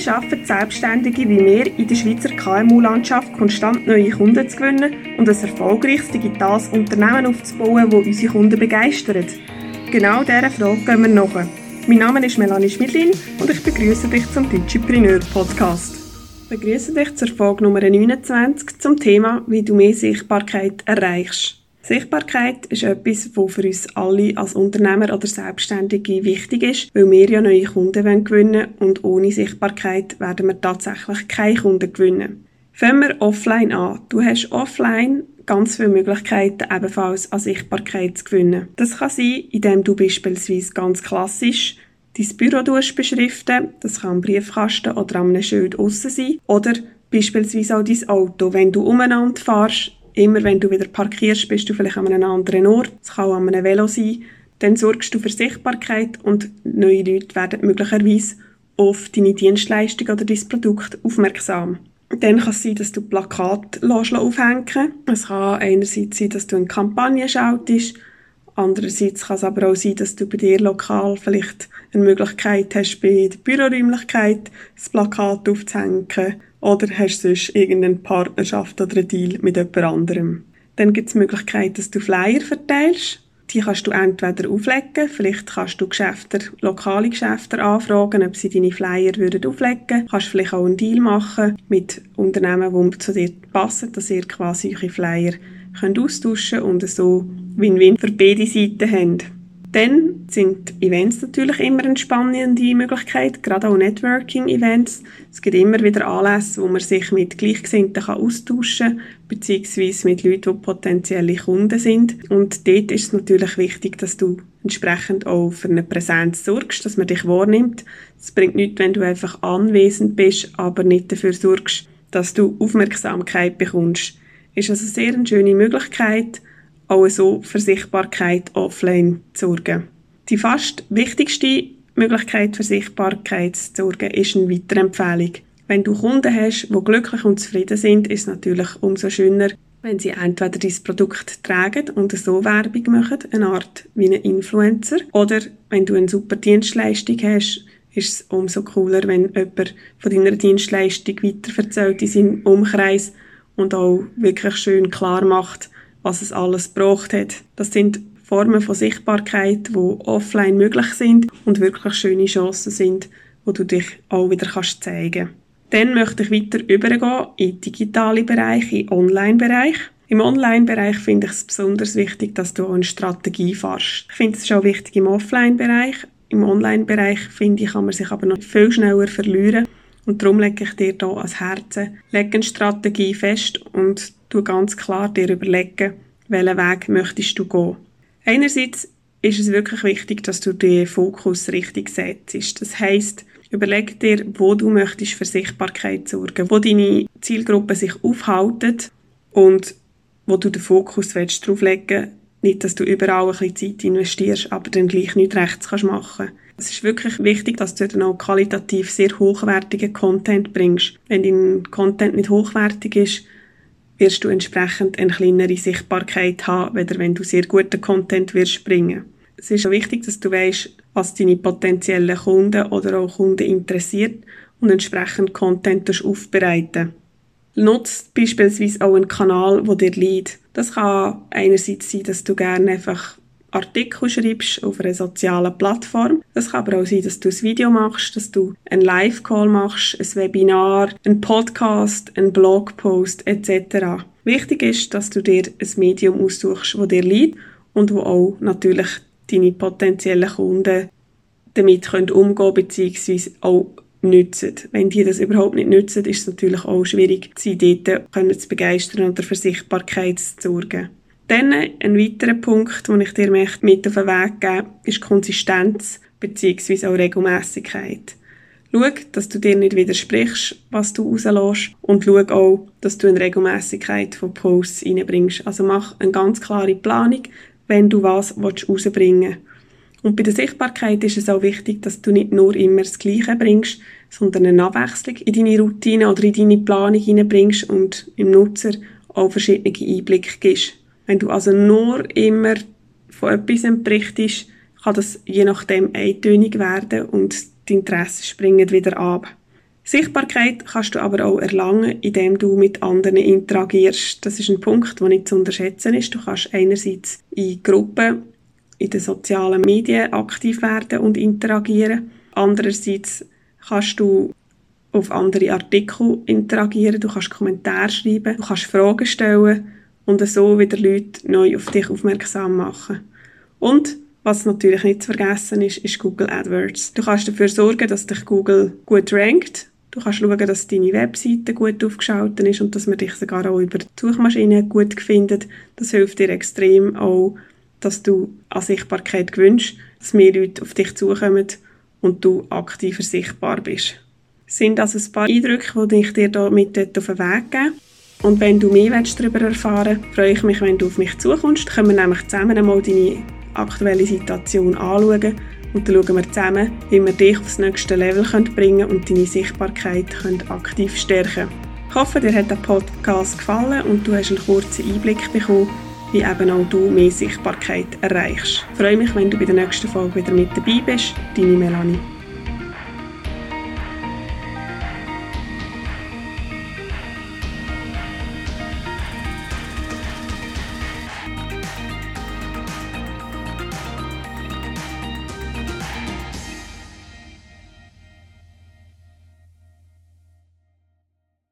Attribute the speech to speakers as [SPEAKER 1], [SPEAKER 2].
[SPEAKER 1] Wie schaffen Selbstständige wie wir in der Schweizer KMU-Landschaft konstant neue Kunden zu gewinnen und ein erfolgreiches digitales Unternehmen aufzubauen, das unsere Kunden begeistert? Genau dieser Frage gehen wir nach. Mein Name ist Melanie Schmidlin und ich begrüße dich zum Digipreneur Podcast. Ich begrüße dich zur Folge Nummer 29 zum Thema, wie du mehr Sichtbarkeit erreichst. Sichtbarkeit ist etwas, was für uns alle als Unternehmer oder Selbstständige wichtig ist, weil wir ja neue Kunden gewinnen wollen und ohne Sichtbarkeit werden wir tatsächlich keine Kunden gewinnen. Fangen wir offline an. Du hast offline ganz viele Möglichkeiten, ebenfalls an Sichtbarkeit zu gewinnen. Das kann sein, indem du beispielsweise ganz klassisch dein Büro beschriften Das kann am Briefkasten oder an einem Schild aussen sein. Oder beispielsweise auch dein Auto. Wenn du umeinander fährst, Immer wenn du wieder parkierst, bist du vielleicht an einem anderen Ort. Es kann auch an einem Velo sein. Dann sorgst du für Sichtbarkeit und neue Leute werden möglicherweise auf deine Dienstleistung oder dein Produkt aufmerksam. Dann kann es sein, dass du Plakate aufhängen Es kann einerseits sein, dass du eine Kampagne schaltest. Andererseits kann es aber auch sein, dass du bei dir lokal vielleicht eine Möglichkeit hast, bei der Büroräumlichkeit das Plakat aufzuhängen oder hast du sonst irgendeine Partnerschaft oder einen Deal mit jemand anderem. Dann gibt es die Möglichkeit, dass du Flyer verteilst. Die kannst du entweder auflegen, vielleicht kannst du Geschäfte, lokale Geschäfte anfragen, ob sie deine Flyer würden auflegen. Kannst vielleicht auch einen Deal machen mit Unternehmen, die zu dir passen, dass ihr quasi eure Flyer könnt austauschen und so Win-Win für beide Seiten habt. Dann sind Events natürlich immer eine spannende Möglichkeit, gerade auch Networking-Events. Es gibt immer wieder Anlässe, wo man sich mit Gleichgesinnten austauschen kann, beziehungsweise mit Leuten, die potenzielle Kunden sind. Und dort ist es natürlich wichtig, dass du entsprechend auch für eine Präsenz sorgst, dass man dich wahrnimmt. Es bringt nichts, wenn du einfach anwesend bist, aber nicht dafür sorgst, dass du Aufmerksamkeit bekommst. Ist also sehr eine schöne Möglichkeit, auch so für Sichtbarkeit offline zu sorgen. Die fast wichtigste Möglichkeit für Sichtbarkeit zu sorgen ist eine Weiterempfehlung. Wenn du Kunden hast, die glücklich und zufrieden sind, ist es natürlich umso schöner, wenn sie entweder dein Produkt tragen und so Werbung machen, eine Art wie ein Influencer, oder wenn du eine super Dienstleistung hast, ist es umso cooler, wenn jemand von deiner Dienstleistung weiterverzählt in seinem Umkreis und auch wirklich schön klar macht, was es alles gebraucht hat. Das sind Formen von Sichtbarkeit, die offline möglich sind und wirklich schöne Chancen sind, wo du dich auch wieder kannst zeigen Dann möchte ich weiter übergehen in digitale Bereiche, in Online-Bereich. Im Online-Bereich finde ich es besonders wichtig, dass du auch eine Strategie fährst. Ich finde es auch wichtig im Offline-Bereich. Im Online-Bereich, finde ich, kann man sich aber noch viel schneller verlieren. Und darum lege ich dir hier ans Herzen, lege eine Strategie fest und du ganz klar dir überlegen, welchen Weg möchtest du gehen. Einerseits ist es wirklich wichtig, dass du den Fokus richtig setzt. Das heißt, überleg dir, wo du möchtest für Sichtbarkeit sorgen, wo deine Zielgruppe sich aufhalten und wo du den Fokus willst drauf legen nicht, dass du überall ein bisschen Zeit investierst, aber dann gleich nicht rechts kannst machen. Es ist wirklich wichtig, dass du dann auch qualitativ sehr hochwertigen Content bringst. Wenn dein Content nicht hochwertig ist, wirst du entsprechend eine kleinere Sichtbarkeit haben, weder wenn du sehr guten Content wirst bringen. Es ist auch wichtig, dass du weißt, was deine potenziellen Kunden oder auch Kunden interessiert und entsprechend Content aufbereiten. Nutzt beispielsweise auch einen Kanal, wo dir liegt. Das kann einerseits sein, dass du gerne einfach Artikel schreibst auf einer sozialen Plattform. Das kann aber auch sein, dass du ein Video machst, dass du einen Live-Call machst, ein Webinar, einen Podcast, einen Blogpost etc. Wichtig ist, dass du dir ein Medium aussuchst, wo dir liegt und wo auch natürlich deine potenziellen Kunden damit können umgehen bzw. auch nützen. Wenn die das überhaupt nicht nützen, ist es natürlich auch schwierig, sie dort zu begeistern oder für Sichtbarkeit zu sorgen. Dann ein weiterer Punkt, den ich dir mit auf den Weg geben möchte, ist Konsistenz bzw. auch Regelmäßigkeit. Schau, dass du dir nicht widersprichst, was du rauslässt und schau auch, dass du eine Regelmäßigkeit von Posts reinbringst. Also mach eine ganz klare Planung, wenn du was rausbringen willst. Und bei der Sichtbarkeit ist es auch wichtig, dass du nicht nur immer das Gleiche bringst, sondern eine Abwechslung in deine Routine oder in deine Planung hineinbringst und im Nutzer auch verschiedene Einblicke gibst. Wenn du also nur immer von etwas berichtest, kann das je nachdem eintönig werden und die Interessen springen wieder ab. Sichtbarkeit kannst du aber auch erlangen, indem du mit anderen interagierst. Das ist ein Punkt, der nicht zu unterschätzen ist. Du kannst einerseits in Gruppen in den sozialen Medien aktiv werden und interagieren. Andererseits kannst du auf andere Artikel interagieren, du kannst Kommentare schreiben, du kannst Fragen stellen und so wieder Leute neu auf dich aufmerksam machen. Und was natürlich nicht zu vergessen ist, ist Google AdWords. Du kannst dafür sorgen, dass dich Google gut rankt. Du kannst schauen, dass deine Webseite gut aufgeschaltet ist und dass man dich sogar auch über die Suchmaschine gut findet. Das hilft dir extrem auch, dass du an Sichtbarkeit gewünscht, dass mehr Leute auf dich zukommen und du aktiver sichtbar bist. Das sind also ein paar Eindrücke, die ich dir hier mit auf den Weg gebe. Und wenn du mehr darüber erfahren willst, freue ich mich, wenn du auf mich zukommst. Dann können wir nämlich zusammen einmal deine aktuelle Situation anschauen und dann schauen wir zusammen, wie wir dich aufs nächste Level bringen können und deine Sichtbarkeit aktiv stärken. Ich hoffe, dir hat der Podcast gefallen und du hast einen kurzen Einblick bekommen, wie eben auch du mehr Sichtbarkeit erreichst. Ich freue mich, wenn du bei der nächsten Folge wieder mit dabei bist. Deine Melanie.